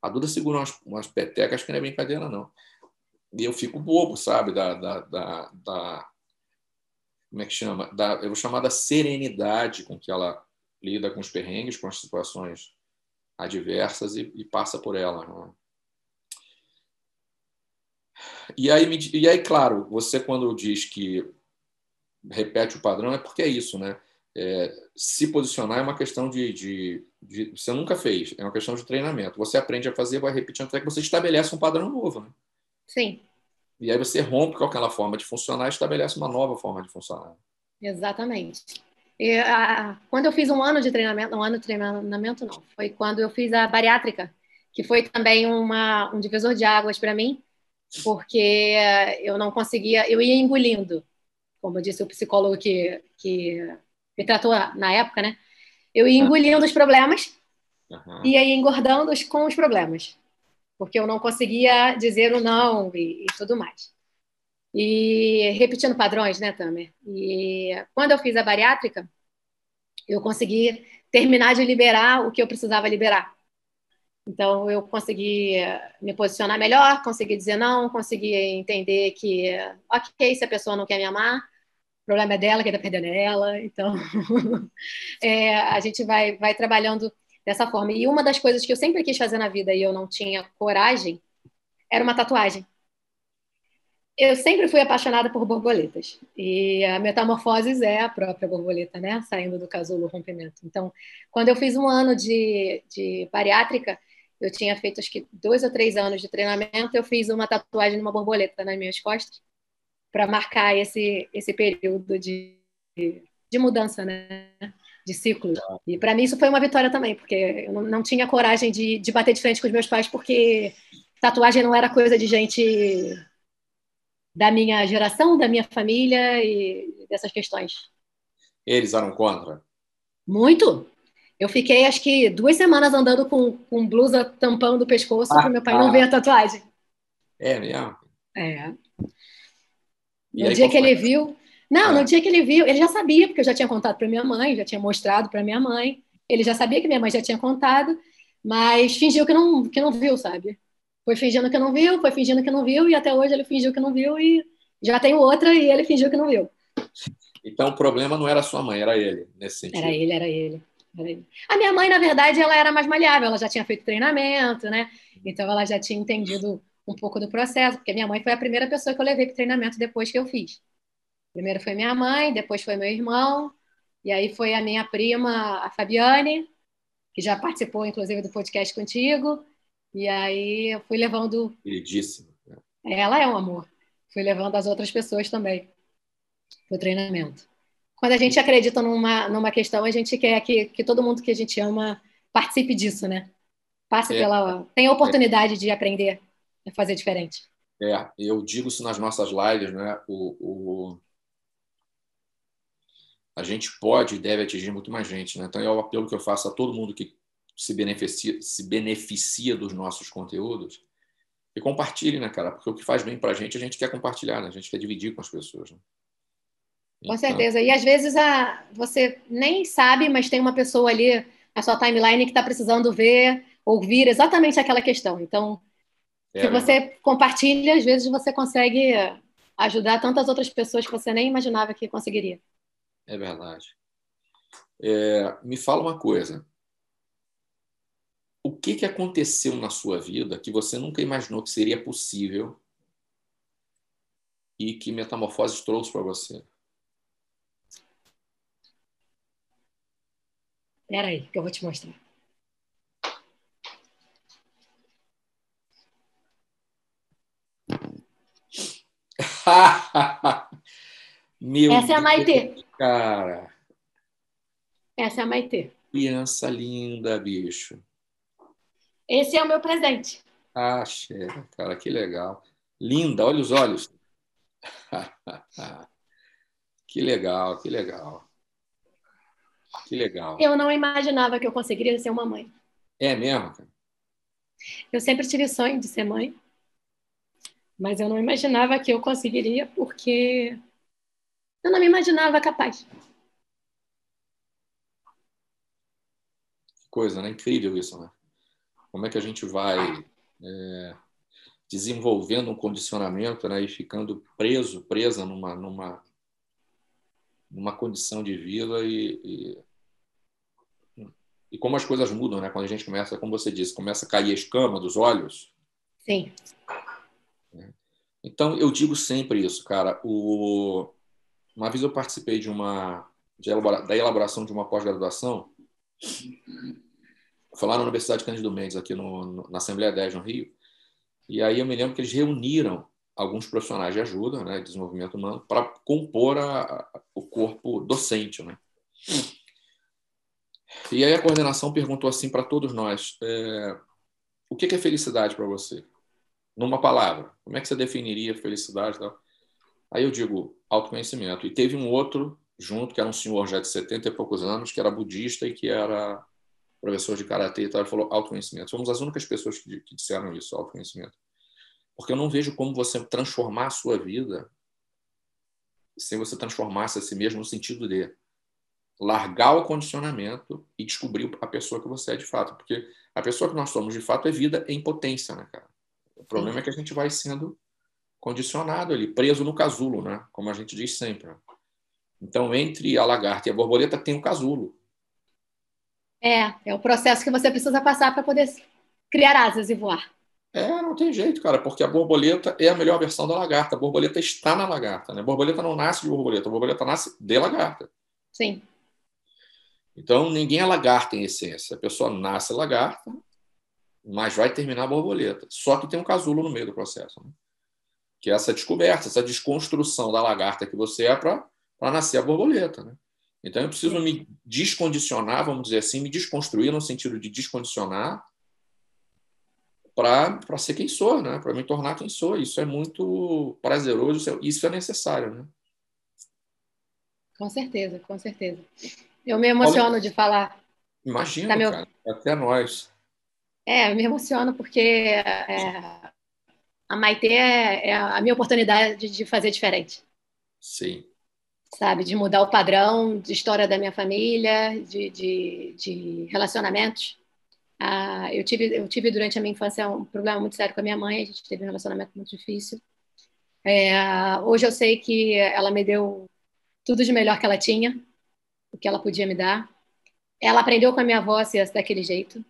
A Duda segura umas, umas petecas que não é brincadeira, não. E eu fico bobo, sabe? Da, da, da, da como é que chama? Da, eu vou chamar da serenidade com que ela lida com os perrengues, com as situações adversas e, e passa por ela. Né? E aí, e aí, claro, você quando diz que repete o padrão é porque é isso, né? É, se posicionar é uma questão de, de, de, Você nunca fez, é uma questão de treinamento. Você aprende a fazer, vai repetindo até que você estabelece um padrão novo, né? Sim. E aí você rompe com aquela forma de funcionar e estabelece uma nova forma de funcionar. Exatamente. E, a, quando eu fiz um ano de treinamento, um ano de treinamento não, foi quando eu fiz a bariátrica, que foi também uma, um divisor de águas para mim, porque eu não conseguia, eu ia engolindo. Como disse o psicólogo que, que me tratou na época, né? Eu ia engolindo os problemas uhum. e ia engordando com os problemas, porque eu não conseguia dizer o não e, e tudo mais. E repetindo padrões, né, Tamer? E quando eu fiz a bariátrica, eu consegui terminar de liberar o que eu precisava liberar. Então, eu consegui me posicionar melhor, consegui dizer não, consegui entender que, ok, se a pessoa não quer me amar, problema é dela, quem está perdendo é ela. Então, <laughs> é, a gente vai, vai trabalhando dessa forma. E uma das coisas que eu sempre quis fazer na vida e eu não tinha coragem era uma tatuagem. Eu sempre fui apaixonada por borboletas. E a metamorfose é a própria borboleta, né? Saindo do casulo rompimento. Então, quando eu fiz um ano de, de bariátrica, eu tinha feito acho que dois ou três anos de treinamento, eu fiz uma tatuagem numa borboleta nas minhas costas para marcar esse esse período de, de mudança, né? De ciclo. E para mim isso foi uma vitória também, porque eu não, não tinha coragem de, de bater de frente com os meus pais, porque tatuagem não era coisa de gente da minha geração, da minha família e dessas questões. Eles eram contra? Muito. Eu fiquei, acho que, duas semanas andando com, com blusa tampando o pescoço ah, para meu pai ah. não ver a tatuagem. É mesmo? É. E no aí, dia que ele viu. Não, ah. no dia que ele viu, ele já sabia, porque eu já tinha contado para minha mãe, já tinha mostrado para minha mãe. Ele já sabia que minha mãe já tinha contado, mas fingiu que não, que não viu, sabe? Foi fingindo que não viu, foi fingindo que não viu, e até hoje ele fingiu que não viu, e já tem outra, e ele fingiu que não viu. Então o problema não era sua mãe, era ele, nesse sentido. Era ele, era ele. A minha mãe, na verdade, ela era mais maleável, ela já tinha feito treinamento, né? Então ela já tinha entendido um pouco do processo, porque minha mãe foi a primeira pessoa que eu levei para treinamento depois que eu fiz. Primeiro foi minha mãe, depois foi meu irmão, e aí foi a minha prima, a Fabiane, que já participou, inclusive, do podcast contigo. E aí eu fui levando. Queridíssima. Ela é um amor. Fui levando as outras pessoas também para o treinamento quando a gente acredita numa, numa questão, a gente quer que, que todo mundo que a gente ama participe disso, né? Passe é, pela. Tenha a oportunidade é, de aprender a fazer diferente. É, eu digo isso nas nossas lives, né? O, o, a gente pode e deve atingir muito mais gente, né? Então é o apelo que eu faço a todo mundo que se beneficia, se beneficia dos nossos conteúdos e compartilhe, né, cara? Porque o que faz bem para a gente, a gente quer compartilhar, né? A gente quer dividir com as pessoas. Né? Com então. certeza. E às vezes a, você nem sabe, mas tem uma pessoa ali na sua timeline que está precisando ver, ouvir exatamente aquela questão. Então, é, se você compartilha, às vezes você consegue ajudar tantas outras pessoas que você nem imaginava que conseguiria. É verdade. É, me fala uma coisa. O que, que aconteceu na sua vida que você nunca imaginou que seria possível e que Metamorfose trouxe para você? Espera aí, que eu vou te mostrar. <laughs> Meu Essa é a Maitê. Cara. Essa é a Maitê. Criança linda, bicho. Esse é o meu presente. Ah, cara, que legal. Linda, olha os olhos. <laughs> que legal, que legal. Que legal. Eu não imaginava que eu conseguiria ser uma mãe. É mesmo? Eu sempre tive sonho de ser mãe, mas eu não imaginava que eu conseguiria porque eu não me imaginava capaz. Que coisa, né? Incrível isso, né? Como é que a gente vai é, desenvolvendo um condicionamento né, e ficando preso, presa numa, numa, numa condição de vida e, e e como as coisas mudam, né? Quando a gente começa, como você disse, começa a cair a escama dos olhos. Sim. Então eu digo sempre isso, cara. O... Uma vez eu participei de uma de elabora... da elaboração de uma pós-graduação, foi lá na Universidade Cândido Mendes, aqui no, no, na Assembleia 10, no Rio. E aí eu me lembro que eles reuniram alguns profissionais de ajuda, né, de desenvolvimento humano, para compor a, o corpo docente, né? E aí a coordenação perguntou assim para todos nós: é, o que é felicidade para você? Numa palavra, como é que você definiria felicidade? Aí eu digo autoconhecimento. E teve um outro junto, que era um senhor já de 70 e poucos anos, que era budista e que era professor de karatê e tal. Ele falou autoconhecimento. Somos as únicas pessoas que, que disseram isso, autoconhecimento. Porque eu não vejo como você transformar a sua vida sem você transformar-se a si mesmo no sentido de largar o condicionamento e descobrir a pessoa que você é de fato. Porque a pessoa que nós somos de fato é vida em potência, né, cara? O problema Sim. é que a gente vai sendo condicionado ali, preso no casulo, né? Como a gente diz sempre. Então, entre a lagarta e a borboleta tem o casulo. É, é o processo que você precisa passar para poder criar asas e voar. É, não tem jeito, cara, porque a borboleta é a melhor versão da lagarta. A borboleta está na lagarta, né? A borboleta não nasce de borboleta, a borboleta nasce de lagarta. Sim. Então, ninguém é lagarta em essência. A pessoa nasce lagarta, mas vai terminar a borboleta. Só que tem um casulo no meio do processo. Né? Que é essa descoberta, essa desconstrução da lagarta que você é para nascer a borboleta. Né? Então, eu preciso me descondicionar, vamos dizer assim, me desconstruir no sentido de descondicionar para ser quem sou, né? para me tornar quem sou. Isso é muito prazeroso, é, isso é necessário. Né? Com certeza, com certeza. Eu me emociono Olha, de falar. Imagina, tá meu... cara, até nós. É, eu me emociono porque é, a Maitê é, é, a minha oportunidade de fazer diferente. Sim. Sabe, de mudar o padrão de história da minha família, de, de, de relacionamentos. Ah, eu, tive, eu tive durante a minha infância um problema muito sério com a minha mãe, a gente teve um relacionamento muito difícil. É, hoje eu sei que ela me deu tudo de melhor que ela tinha, o que ela podia me dar. Ela aprendeu com a minha avó a ser daquele jeito.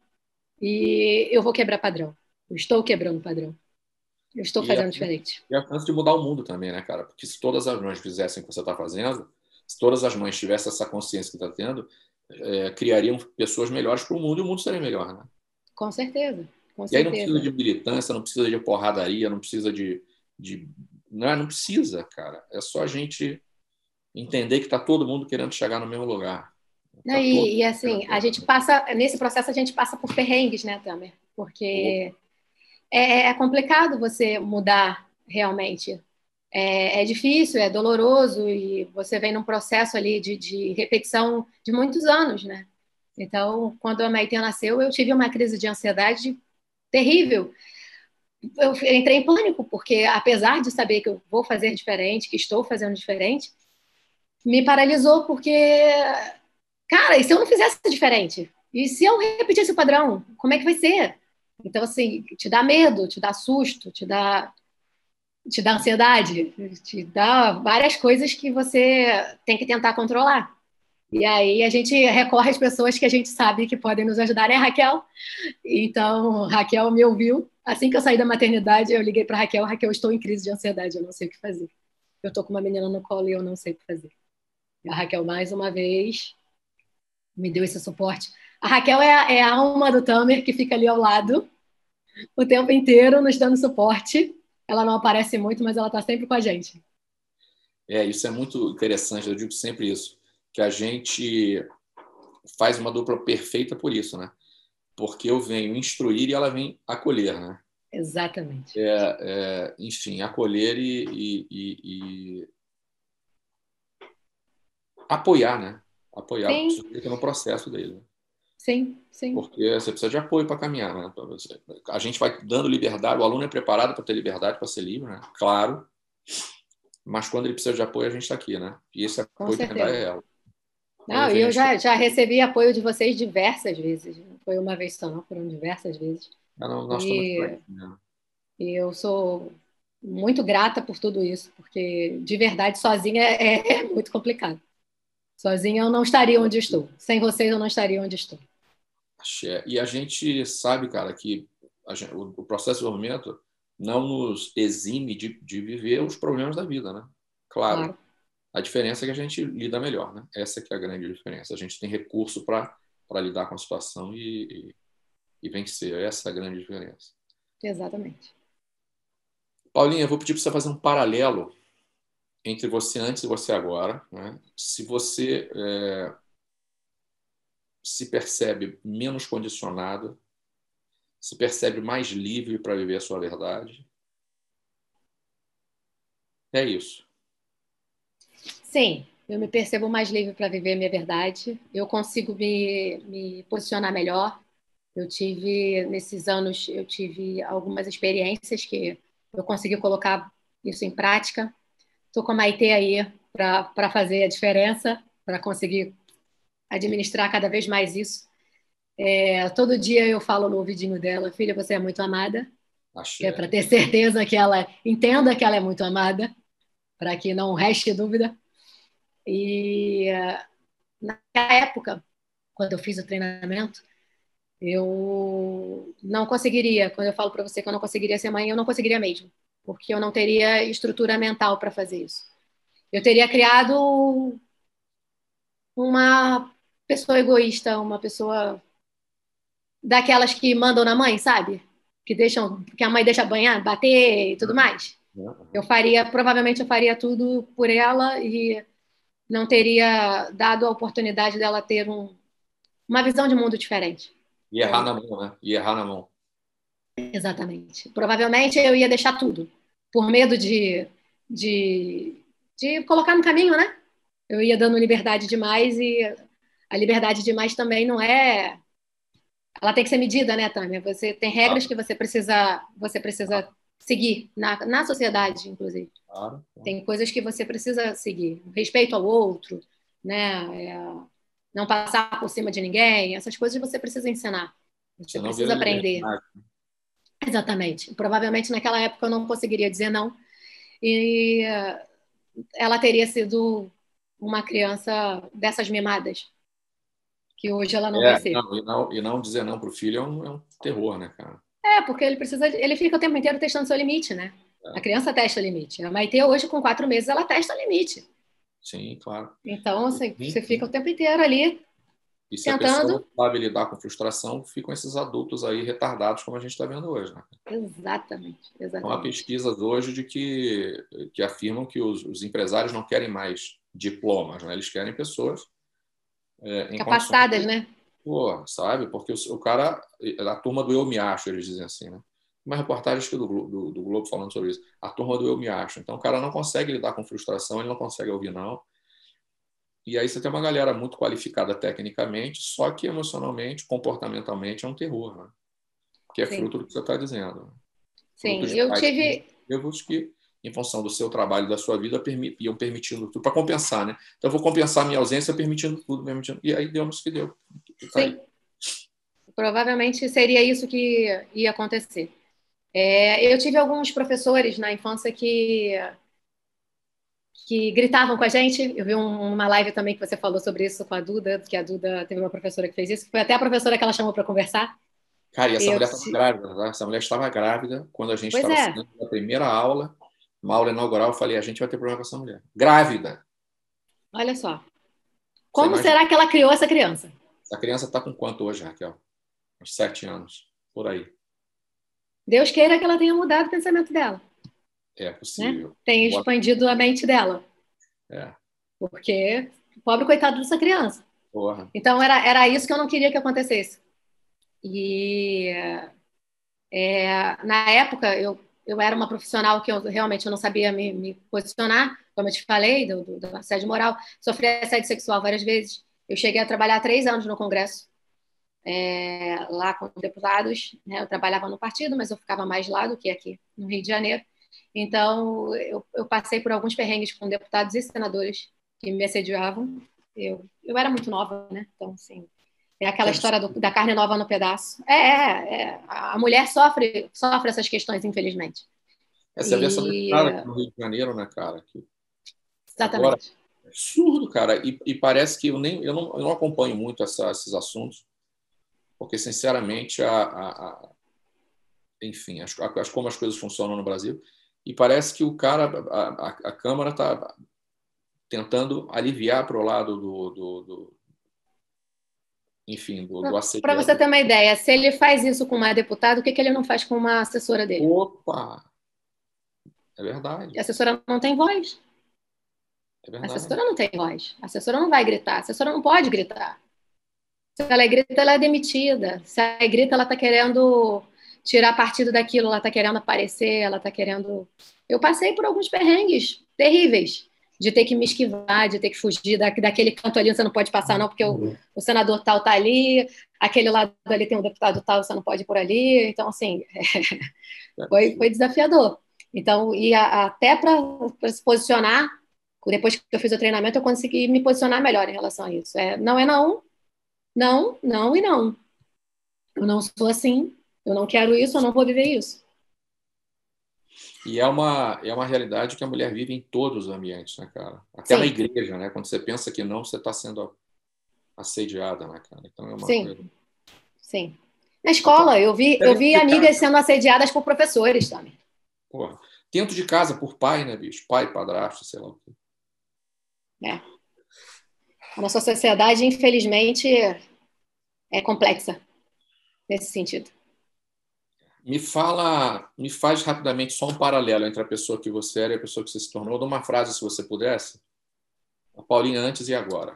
E eu vou quebrar padrão. Eu estou quebrando padrão. Eu estou fazendo a, diferente. E a chance de mudar o mundo também, né, cara? Porque se todas as mães fizessem o que você está fazendo, se todas as mães tivessem essa consciência que está tendo, é, criariam pessoas melhores para o mundo e o mundo seria melhor, né? Com certeza. Com e certeza. aí não precisa de militância, não precisa de porradaria, não precisa de. de não, é, não precisa, cara. É só a gente entender que está todo mundo querendo chegar no mesmo lugar. Tá e, e, assim, a gente passa, nesse processo a gente passa por perrengues, né, Tamer? Porque é, é, complicado você mudar realmente. É, é, difícil, é doloroso e você vem num processo ali de, de repetição de muitos anos, né? Então, quando a Maite nasceu, eu tive uma crise de ansiedade terrível. Eu entrei em pânico, porque apesar de saber que eu vou fazer diferente, que estou fazendo diferente, me paralisou porque, cara, e se eu não fizesse diferente? E se eu repetisse o padrão, como é que vai ser? Então, assim, te dá medo, te dá susto, te dá, te dá ansiedade, te dá várias coisas que você tem que tentar controlar. E aí a gente recorre às pessoas que a gente sabe que podem nos ajudar, né, Raquel? Então, Raquel me ouviu. Assim que eu saí da maternidade, eu liguei para Raquel. Raquel, estou em crise de ansiedade, eu não sei o que fazer. Eu estou com uma menina no colo e eu não sei o que fazer. A Raquel, mais uma vez, me deu esse suporte. A Raquel é a, é a alma do Tamer, que fica ali ao lado o tempo inteiro, nos dando suporte. Ela não aparece muito, mas ela está sempre com a gente. É, isso é muito interessante, eu digo sempre isso, que a gente faz uma dupla perfeita por isso, né? Porque eu venho instruir e ela vem acolher, né? Exatamente. É, é, enfim, acolher e, e, e, apoiar, né? Apoiar sim. o no processo dele. Sim, sim. Porque você precisa de apoio para caminhar, né? A gente vai dando liberdade, o aluno é preparado para ter liberdade, para ser livre, né? Claro. Mas quando ele precisa de apoio, a gente está aqui, né? E esse apoio que dá é ela. Não, e eu já, já recebi apoio de vocês diversas vezes. Não foi uma vez só, não, foram diversas vezes. Não, não, nós e, estamos né? e eu sou muito grata por tudo isso, porque de verdade, sozinha é, <laughs> é muito complicado. Sozinha eu não estaria onde estou. Sem vocês eu não estaria onde estou. E a gente sabe, cara, que gente, o, processo de desenvolvimento não nos exime de, de, viver os problemas da vida, né? Claro. claro. A diferença é que a gente lida melhor, né? Essa que é a grande diferença. A gente tem recurso para lidar com a situação e, e, e vencer. Essa é a grande diferença. Exatamente. Paulinha, eu vou pedir para você fazer um paralelo entre você antes e você agora. Né? Se você é, se percebe menos condicionado, se percebe mais livre para viver a sua verdade. É isso. Sim, eu me percebo mais livre para viver a minha verdade, eu consigo me, me posicionar melhor. Eu tive, nesses anos, eu tive algumas experiências que eu consegui colocar isso em prática. Estou com a Maite aí para fazer a diferença, para conseguir administrar cada vez mais isso. É, todo dia eu falo no ouvidinho dela, filha, você é muito amada. É para ter certeza que ela entenda que ela é muito amada, para que não reste dúvida. E naquela época, quando eu fiz o treinamento, eu não conseguiria. Quando eu falo para você que eu não conseguiria ser mãe, eu não conseguiria mesmo, porque eu não teria estrutura mental para fazer isso. Eu teria criado uma pessoa egoísta, uma pessoa daquelas que mandam na mãe, sabe? Que deixam, que a mãe deixa banhar, bater e tudo mais. Eu faria, provavelmente eu faria tudo por ela e não teria dado a oportunidade dela ter um, uma visão de mundo diferente. E errar na mão, né? E errar na mão. Exatamente. Provavelmente eu ia deixar tudo, por medo de, de, de colocar no caminho, né? Eu ia dando liberdade demais e a liberdade demais também não é ela tem que ser medida, né, Tânia? Você tem regras que você precisa, você precisa seguir na, na sociedade, inclusive. Claro, Tem coisas que você precisa seguir, respeito ao outro, né? É, não passar por cima de ninguém, essas coisas você precisa ensinar. Você, você precisa aprender. Exatamente. Provavelmente naquela época eu não conseguiria dizer não. E ela teria sido uma criança dessas mimadas que hoje ela não é, vai ser. Não, e, não, e não dizer não para o filho é um, é um, terror, né, cara? É, porque ele precisa, ele fica o tempo inteiro testando seu limite, né? É. A criança testa limite. A Maite hoje, com quatro meses, ela testa limite. Sim, claro. Então, assim, você fica o tempo inteiro ali e se tentando... a pessoa não sabe lidar com frustração, ficam esses adultos aí retardados, como a gente está vendo hoje. Né? Exatamente, exatamente. Então, há pesquisas hoje de que, que afirmam que os, os empresários não querem mais diplomas, né? eles querem pessoas é, Capacitadas, né? Pô, sabe? Porque o, o, cara, a turma do eu me acho, eles dizem assim, né? Uma reportagem do, do, do Globo falando sobre isso. A turma do eu me acho. Então o cara não consegue lidar com frustração, ele não consegue ouvir não. E aí você tem uma galera muito qualificada tecnicamente, só que emocionalmente, comportamentalmente é um terror, né? Que é Sim. fruto do que você está dizendo. Sim, eu tive. Erros que em função do seu trabalho, da sua vida, iam permitindo tudo, para compensar, né? Então, eu vou compensar a minha ausência permitindo tudo, permitindo... e aí deu-nos que deu. Tá Sim. Provavelmente seria isso que ia acontecer. É, eu tive alguns professores na infância que que gritavam com a gente. Eu vi um, uma live também que você falou sobre isso com a Duda, que a Duda teve uma professora que fez isso, foi até a professora que ela chamou para conversar. Cara, e essa eu mulher estava grávida, né? essa mulher estava grávida quando a gente estava é. a primeira aula uma aula inaugural, eu falei, a gente vai ter problema com essa mulher. Grávida. Olha só. Como será que ela criou essa criança? Essa criança está com quanto hoje, Raquel? Uns sete anos, por aí. Deus queira que ela tenha mudado o pensamento dela. É possível. Né? Tenha expandido a mente dela. É. Porque, pobre coitado dessa criança. Porra. Então, era, era isso que eu não queria que acontecesse. E é, na época, eu eu era uma profissional que eu realmente eu não sabia me, me posicionar, como eu te falei, do, do, do assédio moral. Sofri assédio sexual várias vezes. Eu cheguei a trabalhar três anos no Congresso, é, lá com deputados. Né? Eu trabalhava no partido, mas eu ficava mais lá do que aqui no Rio de Janeiro. Então, eu, eu passei por alguns perrengues com deputados e senadores que me assediavam. Eu, eu era muito nova, né? Então, assim, é aquela história do, da carne nova no pedaço. É, é, é, a mulher sofre, sofre essas questões, infelizmente. Essa é a versão no Rio de Janeiro, né, cara? Que... Exatamente. Agora, é absurdo, cara. E, e, parece que eu nem eu não, eu não acompanho muito essa, esses assuntos, porque, sinceramente, a, a, a enfim, as, as, como as coisas funcionam no Brasil, e parece que o cara, a, a Câmara está tentando aliviar para o lado do, do, do enfim, do, do. Para você ter uma ideia, se ele faz isso com uma deputada, o que, que ele não faz com uma assessora dele? Opa! É verdade. A assessora não tem voz. É verdade. A assessora não tem voz. A assessora não vai gritar. A assessora não pode gritar. Se ela grita, ela é demitida. Se ela grita, ela está querendo tirar partido daquilo, ela está querendo aparecer, ela está querendo. Eu passei por alguns perrengues terríveis. de ter que me esquivar, de ter que fugir da, daquele canto ali, você não pode passar não, porque o, o senador tal está ali, aquele lado ali tem um deputado tal, você não pode ir por ali. Então, assim, <laughs> foi, foi desafiador. Então, e a, até para se posicionar, depois que eu fiz o treinamento, eu consegui me posicionar melhor em relação a isso. É, não é não, não, não e não. Eu não sou assim, eu não quero isso, eu não vou viver isso. E é uma, é uma realidade que a mulher vive em todos os ambientes, né, cara? Até Sim. na igreja, né? Quando você pensa que não, você está sendo assediada, né, cara? Então é uma Sim. Coisa... Sim. Na escola, eu vi, eu vi amigas sendo assediadas por professores também. Porra. Dentro de casa, por pai, né, bicho? Pai, padrasto, sei lá o quê. É. A nossa sociedade, infelizmente, é complexa nesse sentido. Me fala, me faz rapidamente só um paralelo entre a pessoa que você era e a pessoa que você se tornou. Dá uma frase, se você pudesse. A Paulinha antes e agora.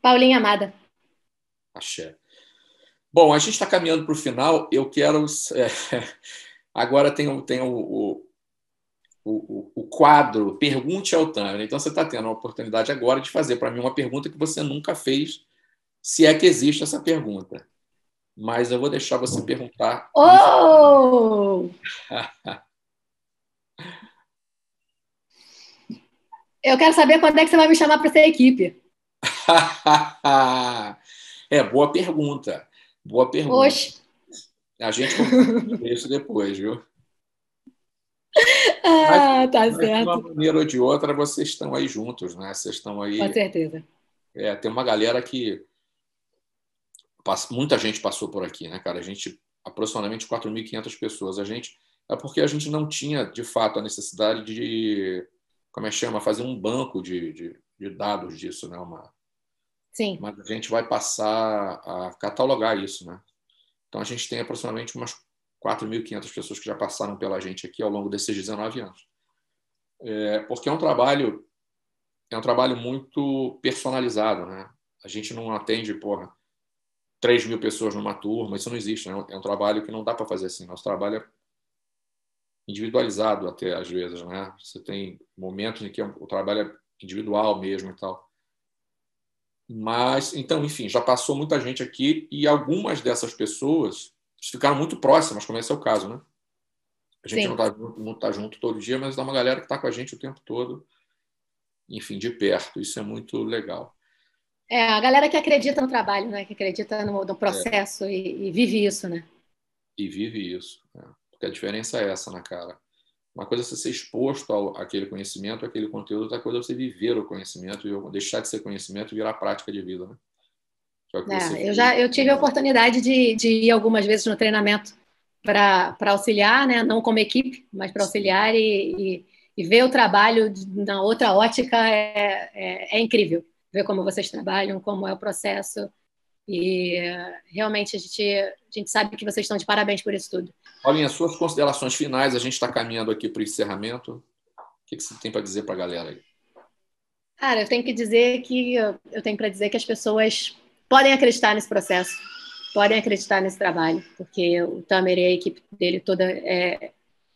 Paulinha amada. Axé. Bom, a gente está caminhando para o final. Eu quero. É, <laughs> agora tem, tem o, o, o, o, quadro Pergunte ao Tamer. Então você está tendo a oportunidade agora de fazer para mim uma pergunta que você nunca fez, se é que existe essa pergunta mas eu vou deixar você perguntar. Oh! eu quero saber quando é que você vai me chamar para ser equipe. <laughs> é, boa pergunta. Boa pergunta. Oxe. A gente conversa isso depois, viu? <laughs> Ah, mas, tá mas certo. De uma maneira ou de outra, vocês estão aí juntos, né? Vocês estão aí. Com certeza. É, tem uma galera que muita gente passou por aqui, né, cara? A gente, aproximadamente 4.500 pessoas. A gente, é porque a gente não tinha, de fato, a necessidade de, como é que chama, fazer um banco de, de, de dados disso, né? Uma, Sim. Mas a gente vai passar a catalogar isso, né? Então a gente tem aproximadamente umas 4.500 pessoas que já passaram pela gente aqui ao longo desses 19 anos. É, porque é um trabalho é um trabalho muito personalizado, né? A gente não atende, porra, 3 mil pessoas numa turma, isso não existe. Né? É um trabalho que não dá para fazer assim. Nosso trabalho é individualizado até às vezes, né? Você tem momentos em que o trabalho é individual mesmo e tal. Mas, então, enfim, já passou muita gente aqui e algumas dessas pessoas ficaram muito próximas, como esse é o caso, né? A gente Sim. não está não tá junto todo dia, mas dá uma galera que está com a gente o tempo todo, enfim, de perto. Isso é muito legal. É, a galera que acredita no trabalho, né? que acredita no, no processo é. e, e, vive isso, né? E vive isso. Né? Porque a diferença é essa, né, cara? Uma coisa é você ser exposto ao, àquele conhecimento, àquele conteúdo, outra coisa é você viver o conhecimento e deixar de ser conhecimento e virar prática de vida, né? É, é eu já eu tive a oportunidade de, de ir algumas vezes no treinamento para auxiliar, né? não como equipe, mas para auxiliar e, e, e, ver o trabalho na outra ótica é, é, é incrível ver como vocês trabalham, como é o processo. E realmente a gente, a gente sabe que vocês estão de parabéns por isso tudo. Paulinha, suas considerações finais, a gente está caminhando aqui para o encerramento. O que, que você tem para dizer para a galera aí? Cara, eu tenho que dizer que eu tenho para dizer que as pessoas podem acreditar nesse processo, podem acreditar nesse trabalho, porque o Tamer e a equipe dele toda é,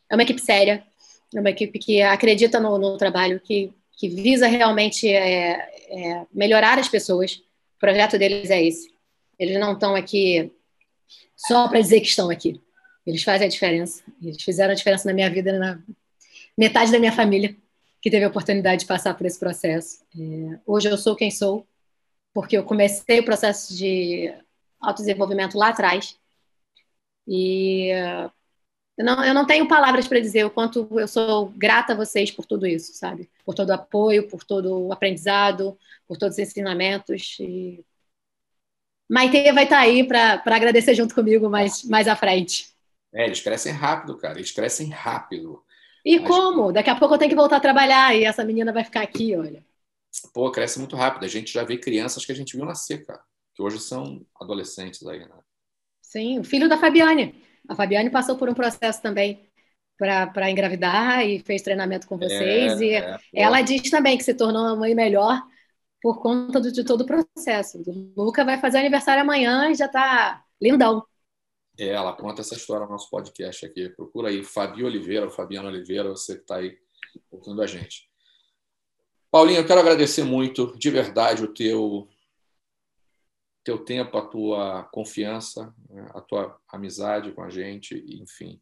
é uma equipe séria, é uma equipe que acredita no, no trabalho, que que visa realmente é, é, melhorar as pessoas. O projeto deles é esse. Eles não estão aqui só para dizer que estão aqui. Eles fazem a diferença. Eles fizeram a diferença na minha vida, na metade da minha família que teve a oportunidade de passar por esse processo. É, hoje eu sou quem sou, porque eu comecei o processo de autodesenvolvimento lá atrás. E eu não, eu não tenho palavras para dizer o quanto eu sou grata a vocês por tudo isso, sabe? Por todo o apoio, por todo o aprendizado, por todos os ensinamentos. E... Maite vai estar tá aí para agradecer junto comigo mais, mais à frente. É, eles crescem rápido, cara. Eles crescem rápido. E Mas... como? Daqui a pouco eu tenho que voltar a trabalhar e essa menina vai ficar aqui, olha. Pô, cresce muito rápido. A gente já vê crianças que a gente viu nascer, cara. Que hoje são adolescentes aí, né? Sim, o filho da Fabiane. A Fabiane passou por um processo também para engravidar e fez treinamento com vocês. É, e é, ela diz também que se tornou uma mãe melhor por conta do, de todo o processo. O Luca vai fazer aniversário amanhã e já está lindão. É, ela conta essa história no nosso podcast aqui. Procura aí Fabi Oliveira, Fabiana Oliveira, você que está aí ouvindo a gente. Paulinho, eu quero agradecer muito, de verdade, o teu teu tempo, a tua confiança, né, a tua amizade com a gente, enfim.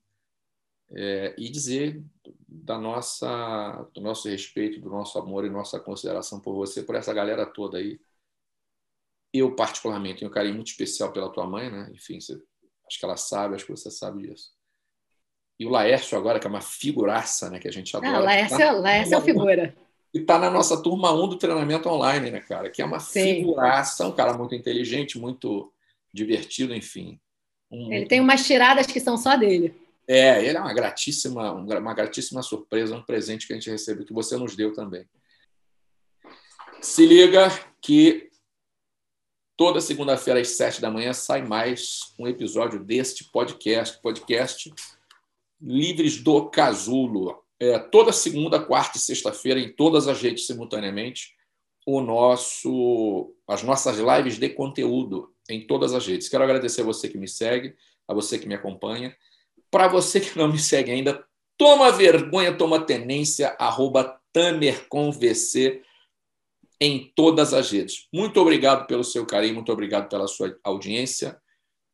É, e dizer da nossa, do nosso respeito, do nosso amor e nossa consideração por você, por essa galera toda aí. Eu, particularmente, tenho um carinho muito especial pela tua mãe, né? Enfim, você, acho que ela sabe, acho que você sabe disso. E o Laércio agora, que é uma figuraça, né? Que a gente adora. Ah, Laércio, tá? Laércio é figura e está na nossa turma 1 do treinamento online, né, cara? Que é uma Sim. figuraça, um cara muito inteligente, muito divertido, enfim. Um... Ele tem umas tiradas que são só dele. É, ele é uma gratíssima, uma gratíssima surpresa, um presente que a gente recebeu, que você nos deu também. Se liga que toda segunda-feira às sete da manhã sai mais um episódio deste podcast, podcast Livres do Casulo é, toda segunda, quarta e sexta-feira, em todas as redes simultaneamente, o nosso, as nossas lives de conteúdo em todas as redes. Quero agradecer a você que me segue, a você que me acompanha. Para você que não me segue ainda, toma vergonha, toma tenência, arroba tamerconvc em todas as redes. Muito obrigado pelo seu carinho, muito obrigado pela sua audiência.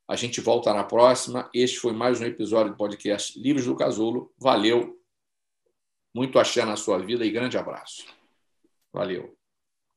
A gente volta na próxima. Este foi mais um episódio do podcast Livros do Casulo. Valeu, muito axé na sua vida e grande abraço. Valeu.